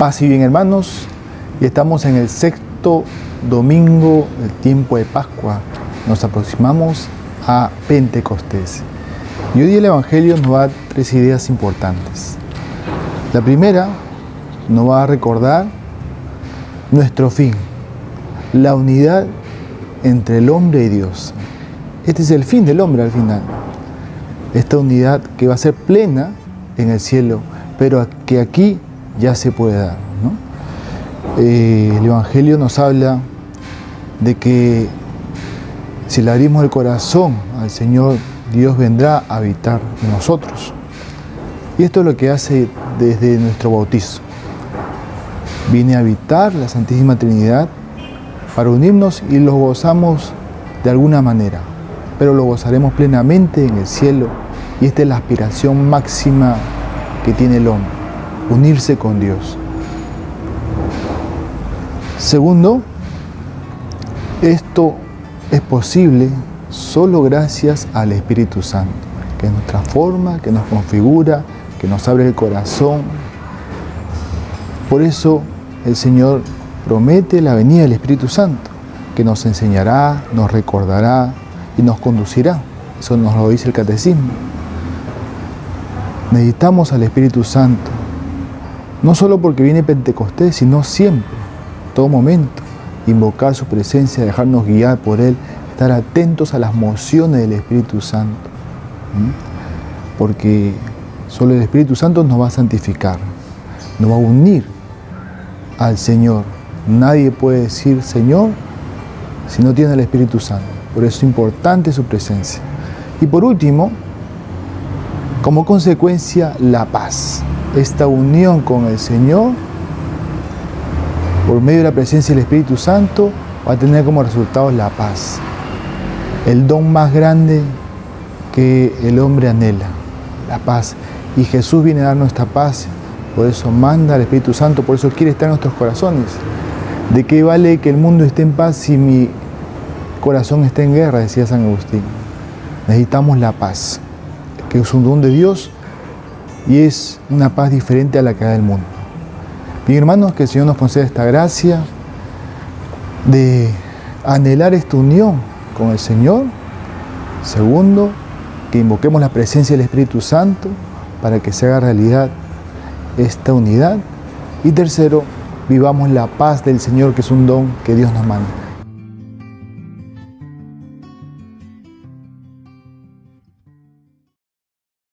Paz y bien hermanos, y estamos en el sexto domingo del tiempo de Pascua. Nos aproximamos a Pentecostés. Y hoy el Evangelio nos va a dar tres ideas importantes. La primera nos va a recordar nuestro fin, la unidad entre el hombre y Dios. Este es el fin del hombre al final. Esta unidad que va a ser plena en el cielo, pero que aquí ya se puede dar. Eh, el Evangelio nos habla de que si le abrimos el corazón al Señor, Dios vendrá a habitar en nosotros. Y esto es lo que hace desde nuestro bautizo. Viene a habitar la Santísima Trinidad para unirnos y lo gozamos de alguna manera, pero lo gozaremos plenamente en el cielo y esta es la aspiración máxima que tiene el hombre, unirse con Dios. Segundo, esto es posible solo gracias al Espíritu Santo, que nos transforma, que nos configura, que nos abre el corazón. Por eso el Señor promete la venida del Espíritu Santo, que nos enseñará, nos recordará y nos conducirá. Eso nos lo dice el Catecismo. Meditamos al Espíritu Santo, no solo porque viene Pentecostés, sino siempre, todo momento, invocar su presencia, dejarnos guiar por Él, estar atentos a las mociones del Espíritu Santo, porque solo el Espíritu Santo nos va a santificar, nos va a unir al Señor. Nadie puede decir Señor si no tiene el Espíritu Santo. Por eso es importante su presencia. Y por último, como consecuencia, la paz. Esta unión con el Señor, por medio de la presencia del Espíritu Santo, va a tener como resultado la paz. El don más grande que el hombre anhela, la paz. Y Jesús viene a darnos esta paz. Por eso manda al Espíritu Santo, por eso quiere estar en nuestros corazones. ¿De qué vale que el mundo esté en paz si mi corazón está en guerra? Decía San Agustín. Necesitamos la paz que es un don de Dios y es una paz diferente a la que da el mundo. Bien hermanos, que el Señor nos conceda esta gracia de anhelar esta unión con el Señor. Segundo, que invoquemos la presencia del Espíritu Santo para que se haga realidad esta unidad. Y tercero, vivamos la paz del Señor, que es un don que Dios nos manda.